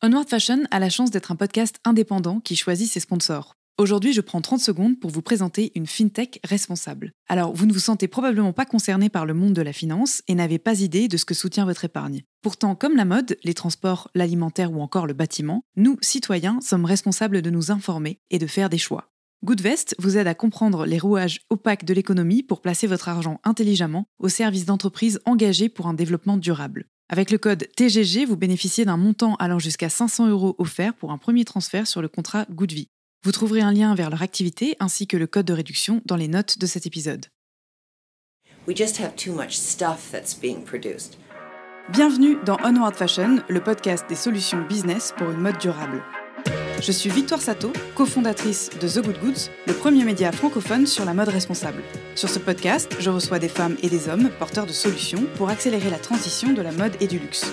Onward Fashion a la chance d'être un podcast indépendant qui choisit ses sponsors. Aujourd'hui, je prends 30 secondes pour vous présenter une fintech responsable. Alors, vous ne vous sentez probablement pas concerné par le monde de la finance et n'avez pas idée de ce que soutient votre épargne. Pourtant, comme la mode, les transports, l'alimentaire ou encore le bâtiment, nous, citoyens, sommes responsables de nous informer et de faire des choix. Goodvest vous aide à comprendre les rouages opaques de l'économie pour placer votre argent intelligemment au service d'entreprises engagées pour un développement durable. Avec le code TGG, vous bénéficiez d'un montant allant jusqu'à 500 euros offert pour un premier transfert sur le contrat Goodvie. Vous trouverez un lien vers leur activité ainsi que le code de réduction dans les notes de cet épisode. Bienvenue dans Onward Fashion, le podcast des solutions business pour une mode durable. Je suis Victoire Sato, cofondatrice de The Good Goods, le premier média francophone sur la mode responsable. Sur ce podcast, je reçois des femmes et des hommes porteurs de solutions pour accélérer la transition de la mode et du luxe.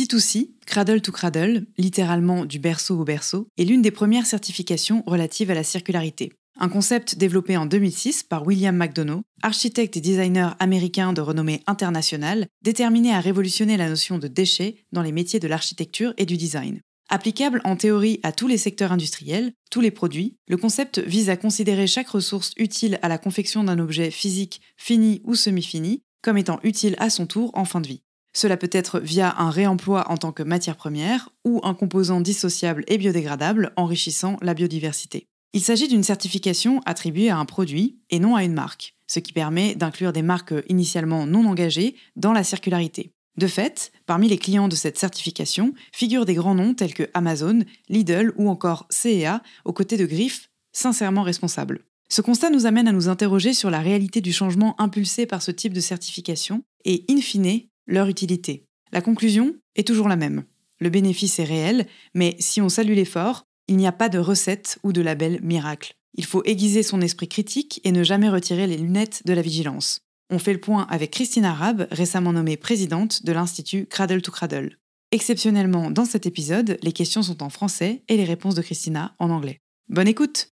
C2C, Cradle to Cradle, littéralement du berceau au berceau, est l'une des premières certifications relatives à la circularité. Un concept développé en 2006 par William McDonough, architecte et designer américain de renommée internationale, déterminé à révolutionner la notion de déchets dans les métiers de l'architecture et du design. Applicable en théorie à tous les secteurs industriels, tous les produits, le concept vise à considérer chaque ressource utile à la confection d'un objet physique fini ou semi-fini comme étant utile à son tour en fin de vie. Cela peut être via un réemploi en tant que matière première ou un composant dissociable et biodégradable enrichissant la biodiversité. Il s'agit d'une certification attribuée à un produit et non à une marque, ce qui permet d'inclure des marques initialement non engagées dans la circularité. De fait, parmi les clients de cette certification figurent des grands noms tels que Amazon, Lidl ou encore CEA, aux côtés de Griff, sincèrement responsables. Ce constat nous amène à nous interroger sur la réalité du changement impulsé par ce type de certification et, in fine, leur utilité. La conclusion est toujours la même. Le bénéfice est réel, mais si on salue l'effort, il n'y a pas de recette ou de label miracle. Il faut aiguiser son esprit critique et ne jamais retirer les lunettes de la vigilance. On fait le point avec Christine Arabe, récemment nommée présidente de l'Institut Cradle to Cradle. Exceptionnellement, dans cet épisode, les questions sont en français et les réponses de Christina en anglais. Bonne écoute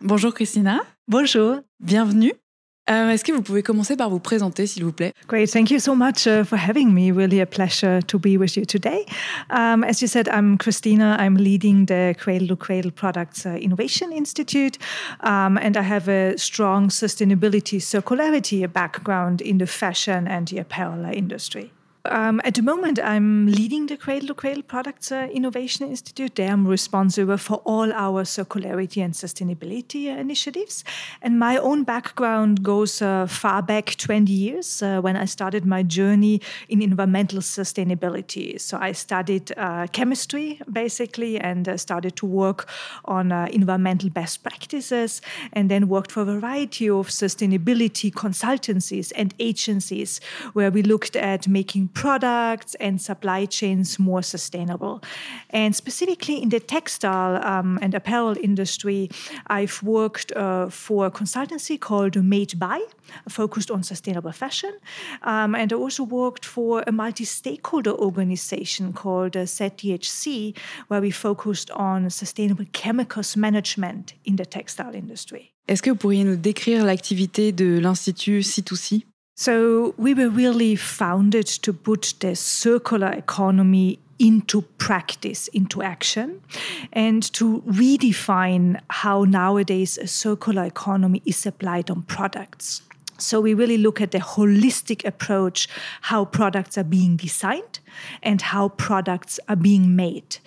Bonjour Christina. Bonjour. Bienvenue. Euh, Est-ce que vous pouvez commencer par vous présenter, s'il vous plaît Great. Thank you so much uh, for having me. Really a pleasure to be with you today. Um, as you said, I'm Christina. I'm leading the Cradle to Cradle Products uh, Innovation Institute, um, and I have a strong sustainability circularity background in the fashion and the apparel industry. Um, at the moment, I'm leading the Cradle to Cradle Products uh, Innovation Institute. There, I'm responsible for all our circularity and sustainability uh, initiatives. And my own background goes uh, far back 20 years uh, when I started my journey in environmental sustainability. So I studied uh, chemistry basically and uh, started to work on environmental best practices and then worked for a variety of sustainability consultancies and agencies where we looked at making products and supply chains more sustainable. And specifically in the textile um, and apparel industry, I've worked uh, for a consultancy called Made By, focused on sustainable fashion. Um, and I also worked for a multi stakeholder organization called uh, where we focused on sustainable chemicals management in the textile industry. Est-ce que vous pourriez nous décrire l'activité de l'Institut C2C So we were really founded to put the circular economy into practice, into action, and to redefine how nowadays a circular economy is applied on products. So we really look at the holistic approach, how products are being designed and how products are being made.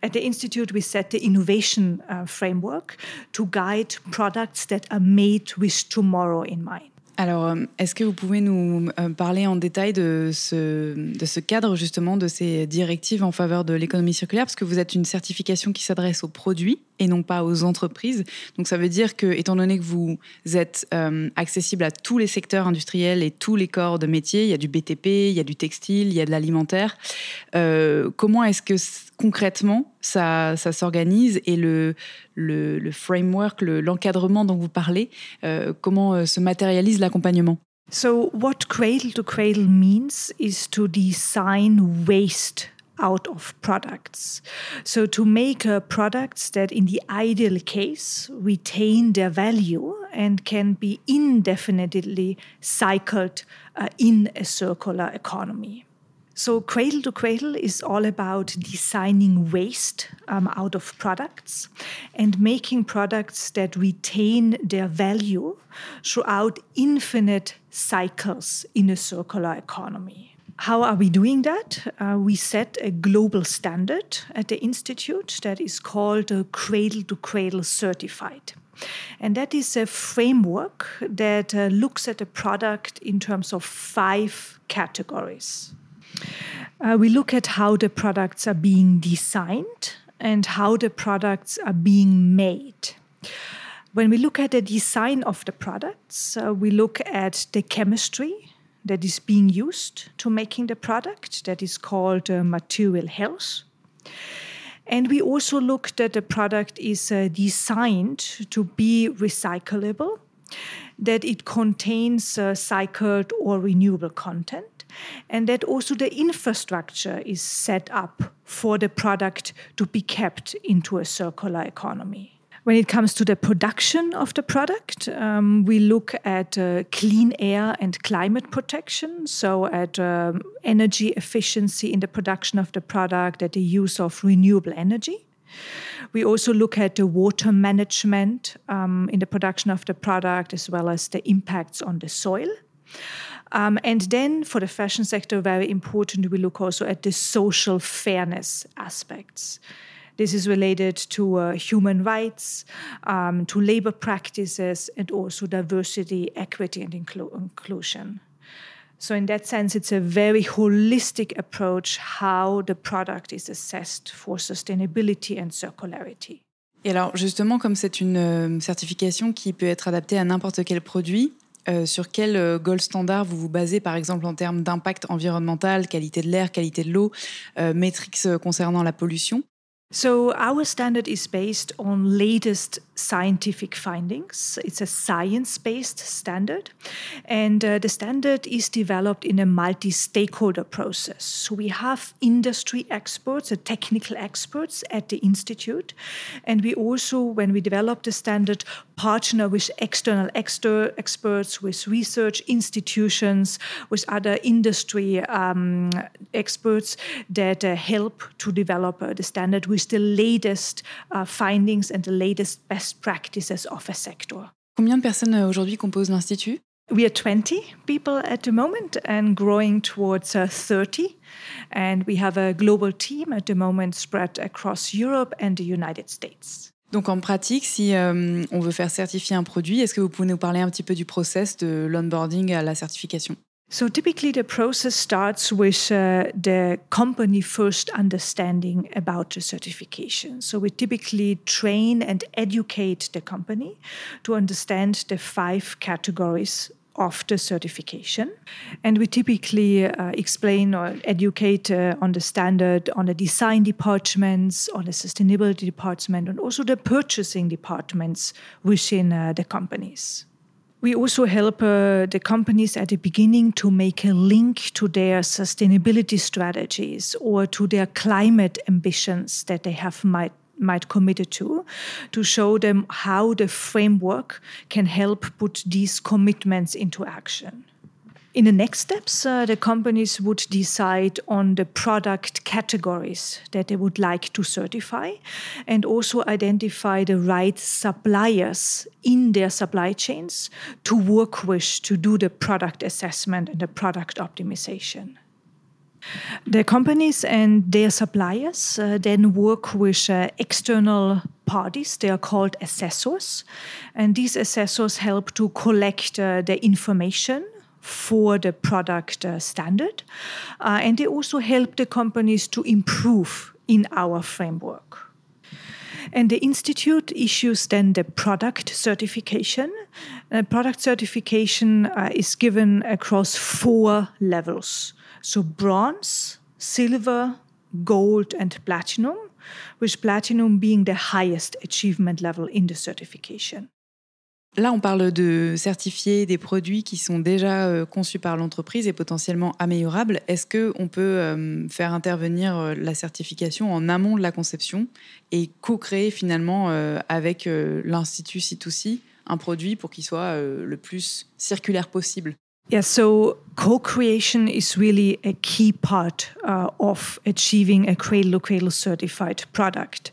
At the Institute, we set the innovation uh, framework to guide products that are made with tomorrow in mind. Alors, euh, est-ce que vous pouvez nous euh, parler en détail de ce, de ce cadre, justement, de ces directives en faveur de l'économie circulaire? Parce que vous êtes une certification qui s'adresse aux produits, et non pas aux entreprises. Donc ça veut dire que, étant donné que vous êtes euh, accessible à tous les secteurs industriels et tous les corps de métier, il y a du BTP, il y a du textile, il y a de l'alimentaire, euh, comment est-ce que concrètement ça, s'organise et le framework, l'encadrement dont vous parlez, euh, comment se matérialise l'accompagnement? So, what cradle to cradle means is to design waste out of products. So, to make uh, products that, in the ideal case, retain their value and can be indefinitely cycled uh, in a circular economy. So, Cradle to Cradle is all about designing waste um, out of products and making products that retain their value throughout infinite cycles in a circular economy. How are we doing that? Uh, we set a global standard at the Institute that is called Cradle to Cradle Certified. And that is a framework that uh, looks at a product in terms of five categories. Uh, we look at how the products are being designed and how the products are being made. When we look at the design of the products, uh, we look at the chemistry that is being used to making the product that is called uh, material health. And we also looked that the product is uh, designed to be recyclable, that it contains uh, cycled or renewable content, and that also the infrastructure is set up for the product to be kept into a circular economy. When it comes to the production of the product, um, we look at uh, clean air and climate protection, so at um, energy efficiency in the production of the product, at the use of renewable energy. We also look at the water management um, in the production of the product, as well as the impacts on the soil. Um, and then for the fashion sector, very important, we look also at the social fairness aspects. This is related to uh, human rights, um, to labor practices, and also diversity, equity, and inclu- inclusion. So, in that sense, it's a very holistic approach how the product is assessed for sustainability and circularity. Et alors, justement, comme c'est une euh, certification qui peut être adaptée à n'importe quel produit, euh, sur quel euh, gold standard vous vous basez, par exemple, en termes d'impact environnemental, qualité de l'air, qualité de l'eau, euh, métriques euh, concernant la pollution? So, our standard is based on latest scientific findings. It's a science based standard, and uh, the standard is developed in a multi stakeholder process. So, we have industry experts, uh, technical experts at the Institute, and we also, when we develop the standard, partner with external exter- experts, with research institutions, with other industry um, experts that uh, help to develop uh, the standard with the latest uh, findings and the latest best practices of a sector. Combien de personnes euh, aujourd'hui composent l'Institut? We are 20 people at the moment and growing towards uh, 30. And we have a global team at the moment spread across Europe and the United States. Donc en pratique, si euh, on veut faire certifier un produit, est-ce que vous pouvez nous parler un petit peu du process de l'onboarding à la certification? So typically, the process starts with uh, the company first understanding about the certification. So we typically train and educate the company to understand the five categories of the certification. And we typically uh, explain or educate uh, on the standard, on the design departments, on the sustainability department, and also the purchasing departments within uh, the companies. We also help uh, the companies at the beginning to make a link to their sustainability strategies or to their climate ambitions that they have might might committed to to show them how the framework can help put these commitments into action. In the next steps, uh, the companies would decide on the product categories that they would like to certify and also identify the right suppliers in their supply chains to work with to do the product assessment and the product optimization. The companies and their suppliers uh, then work with uh, external parties. They are called assessors. And these assessors help to collect uh, the information for the product uh, standard. Uh, and they also help the companies to improve in our framework. And the institute issues then the product certification. Uh, product certification uh, is given across four levels. So bronze, silver, gold, and platinum, with platinum being the highest achievement level in the certification. Là, on parle de certifier des produits qui sont déjà euh, conçus par l'entreprise et potentiellement améliorables. Est-ce qu'on peut euh, faire intervenir euh, la certification en amont de la conception et co-créer finalement avec l'Institut C2C un produit pour qu'il soit le plus circulaire possible? Yeah, so co creation is really a key part uh, of achieving a cradle to cradle certified product.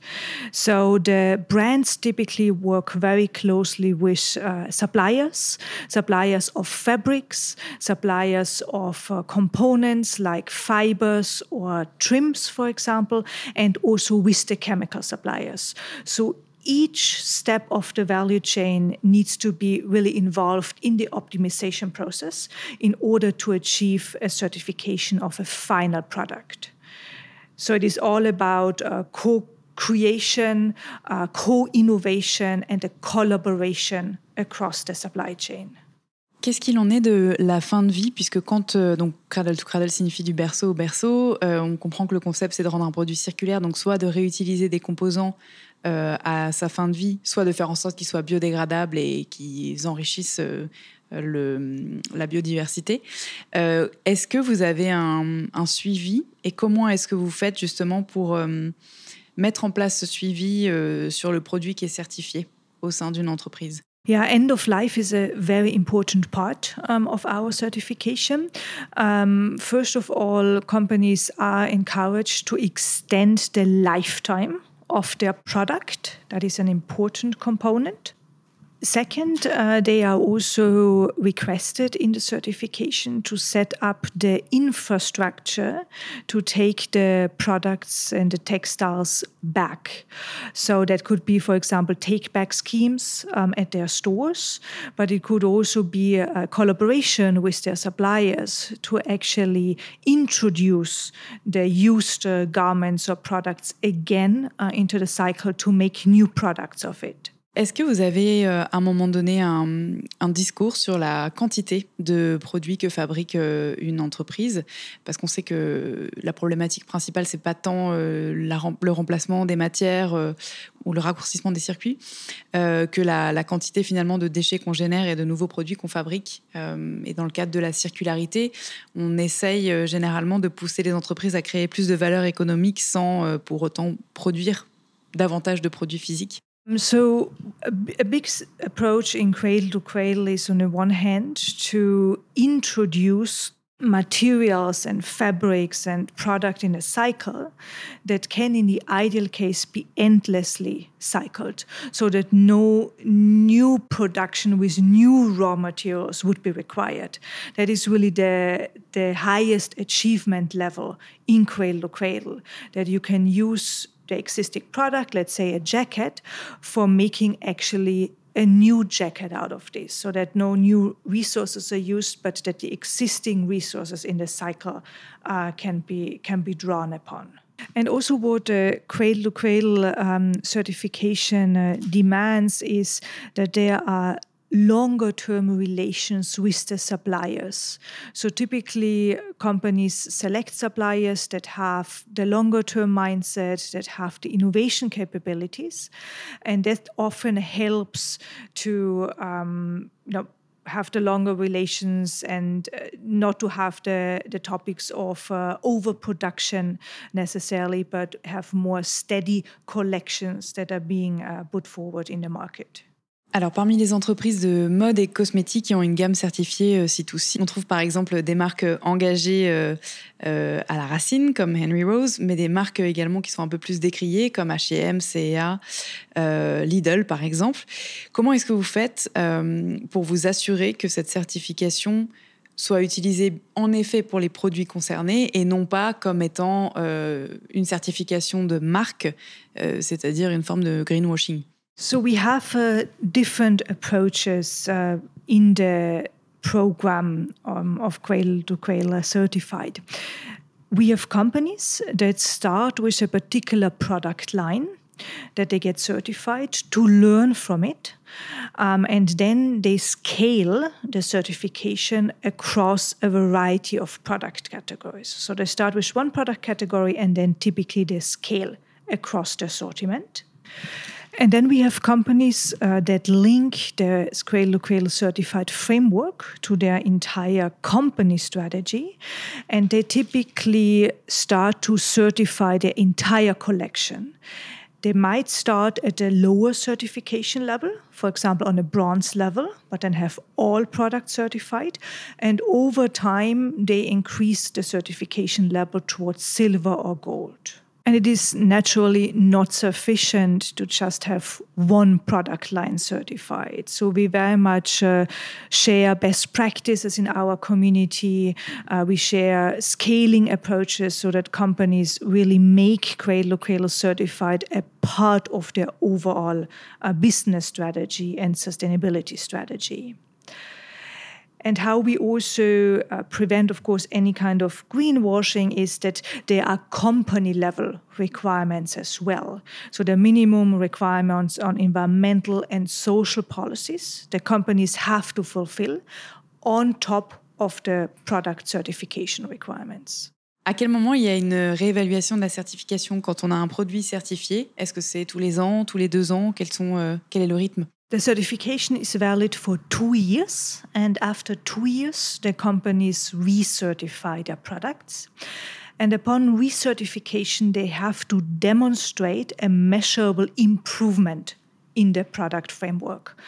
So the brands typically work very closely with uh, suppliers, suppliers of fabrics, suppliers of uh, components like fibers or trims, for example, and also with the chemical suppliers. So each step of the value chain needs to be really involved in the optimization process in order to achieve a certification of a final product. So it is all about uh, co creation, uh, co innovation, and a collaboration across the supply chain. Qu'est-ce qu'il en est de la fin de vie? Puisque quand euh, donc cradle to cradle signifie du berceau au berceau, euh, on comprend que le concept c'est de rendre un produit circulaire, donc soit de réutiliser des composants euh, à sa fin de vie, soit de faire en sorte qu'ils soient biodégradables et qu'ils enrichissent euh, le, la biodiversité. Euh, est-ce que vous avez un, un suivi et comment est-ce que vous faites justement pour mettre en place ce suivi sur le produit qui est certifié au sein d'une entreprise? Yeah, end of life is a very important part um, of our certification. Um, first of all, companies are encouraged to extend the lifetime of their product. That is an important component. Second, uh, they are also requested in the certification to set up the infrastructure to take the products and the textiles back. So that could be, for example, take back schemes um, at their stores, but it could also be a, collaboration with their suppliers to actually introduce the used uh, garments or products again uh, into the cycle to make new products of it. Est-ce que vous avez euh, à un moment donné un, discours sur la quantité de produits que fabrique euh, une entreprise? Parce qu'on sait que la problématique principale, c'est pas tant euh, le remplacement des matières ou le raccourcissement des circuits que la, quantité finalement de déchets qu'on génère et de nouveaux produits qu'on fabrique. et dans le cadre de la circularité, on essaye généralement de pousser les entreprises à créer plus de valeur économique sans pour autant produire davantage de produits physiques. Um, so, a, a, big approach in Cradle to Cradle is on the one hand to introduce materials and fabrics and product in a cycle that can in the ideal case be endlessly cycled so that no new production with new raw materials would be required. That is really the the highest achievement level in cradle to cradle that you can use the existing product, let's say a jacket, for making actually a new jacket out of this so that no new resources are used but that the existing resources in the cycle uh, can be can be drawn upon. And also what the cradle to cradle um, certification uh, demands is that there are longer term relations with the suppliers. So typically, companies select suppliers that have the longer term mindset, that have the innovation capabilities, and that often helps to um, you know have the longer relations and uh, not to have the, the topics of uh, overproduction necessarily, but have more steady collections that are being uh, put forward in the market. Alors, parmi les entreprises de mode et cosmétiques qui ont une gamme certifiée C2C, euh, on trouve par exemple des marques euh, engagées euh, à la racine, comme Henry Rose, mais des marques également qui sont un peu plus décriées, comme H&M, CA, Lidl, par exemple. Comment est-ce que vous faites pour vous assurer que cette certification soit utilisée en effet pour les produits concernés et non pas comme étant une certification de marque, c'est-à-dire une forme de greenwashing? So we have uh, different approaches uh, in the program um, of Cradle to Cradle certified. We have companies that start with a particular product line that they get certified to learn from it. Um, and then they scale the certification across a variety of product categories. So they start with one product category and then typically they scale across the assortment. And then we have companies uh, that link the to Cradle certified framework to their entire company strategy. And they typically start to certify their entire collection. They might start at a lower certification level, for example, on a bronze level, but then have all products certified. And over time, they increase the certification level towards silver or gold. And it is naturally not sufficient to just have one product line certified. So we very much uh, share best practices in our community. Uh, we share scaling approaches so that companies really make Cradle Cradle certified a part of their overall uh, business strategy and sustainability strategy and how we also uh, prevent, of course, any kind of greenwashing is that there are company level requirements as well. So the minimum requirements on environmental and social policies the companies have to fulfill on top of the product certification requirements. À quel moment il y a une réévaluation de la certification quand on a un produit certifié Est-ce que c'est tous les ans, tous les deux ans Quels sont, euh, Quel est le rythme The certification is valid for two years, and after two years, the companies recertify their products. And upon recertification, they have to demonstrate a measurable improvement in the product framework.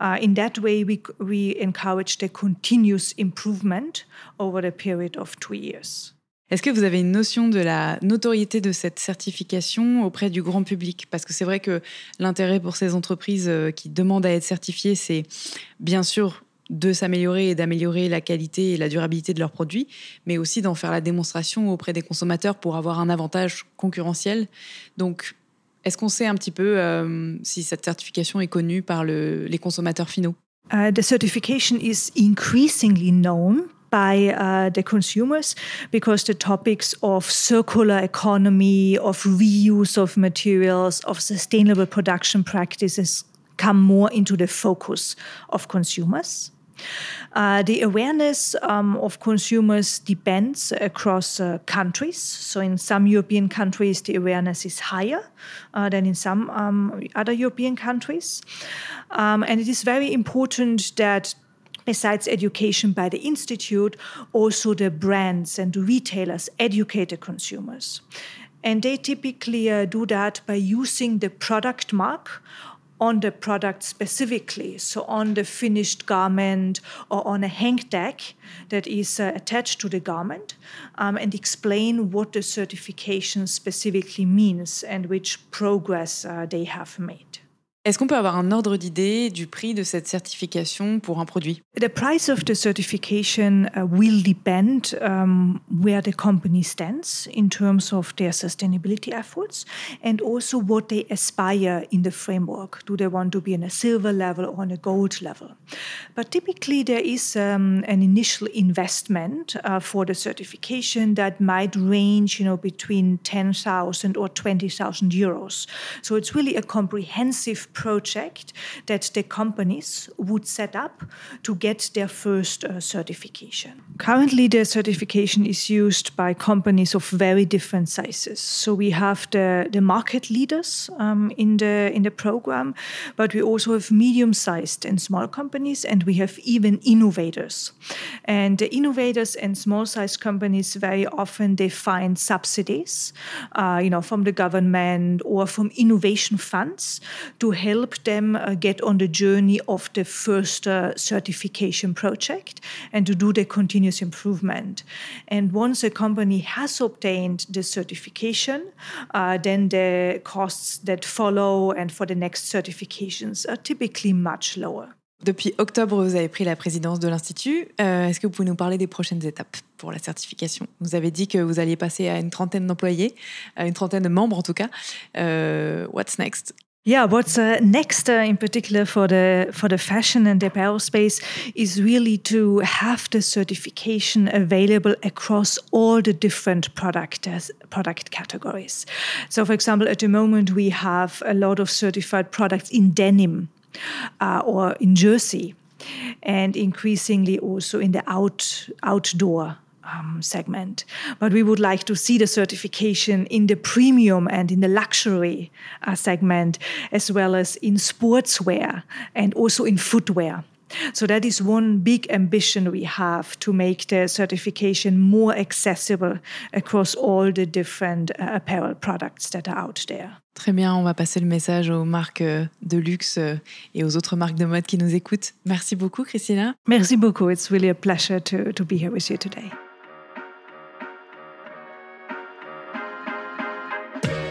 Uh, in that way, we, we encourage the continuous improvement over the period of two years. Est-ce que vous avez une notion de la notoriété de cette certification auprès du grand public? Parce que c'est vrai que l'intérêt pour ces entreprises euh, qui demandent à être certifiées, c'est bien sûr de s'améliorer et d'améliorer la qualité et la durabilité de leurs produits, mais aussi d'en faire la démonstration auprès des consommateurs pour avoir un avantage concurrentiel. Donc, est-ce qu'on sait un petit peu euh, si cette certification est connue par les consommateurs finaux? Uh, The certification is increasingly known by uh, the consumers because the topics of circular economy, of reuse of materials, of sustainable production practices come more into the focus of consumers. Uh, the awareness um, of consumers depends across uh, countries. So, in some European countries, the awareness is higher uh, than in some um, other European countries. Um, and it is very important that besides education by the institute, also the brands and retailers educate the consumers. And they typically uh, do that by using the product mark on the product specifically, so on the finished garment or on a hang tag that is uh, attached to the garment, um, and explain what the certification specifically means and which progress uh, they have made. Est-ce qu'on peut avoir un ordre d'idée du prix de cette certification pour un produit The price of the certification uh, will depend um, where the company stands in terms of their sustainability efforts and also what they aspire in the framework. Do they want to be on a silver level or on a gold level? But typically, there is um, an initial investment uh, for the certification that might range, you know, between 10,000 or 20,000 euros. So it's really a comprehensive project that the companies would set up to get their first uh, certification. Currently, the certification is used by companies of very different sizes. So we have the, the market leaders um, in the in the program, but we also have medium-sized and small companies, and we have even innovators. And the innovators and small-sized companies very often they find subsidies, uh, you know, from the government or from innovation funds to help them uh, get on the journey of the first uh, certification project and to do the continuous improvement. And once a company has obtained the certification, uh, then the costs that follow and for the next certifications are typically much lower. Depuis octobre, vous avez pris la présidence de l'Institut. Euh, est-ce que vous pouvez nous parler des prochaines étapes pour la certification Vous avez dit que vous alliez passer à une trentaine d'employés, à une trentaine de membres en tout cas. Euh, what's next Yeah, what's uh, next, uh, in particular for the for the fashion and the apparel space, is really to have the certification available across all the different product uh, product categories. So, for example, at the moment we have a lot of certified products in denim uh, or in jersey, and increasingly also in the out outdoor um, segment. But we would like to see the certification in the premium and in the luxury uh, segment, as well as in sportswear and also in footwear. So that is one big ambition we have to make the certification more accessible across all the different uh, apparel products that are out there. Très bien, on va passer le message aux marques euh, de luxe euh, et aux autres marques de mode qui nous écoutent. Merci beaucoup, Christina. Merci beaucoup. It's really a pleasure to, to be here with you today.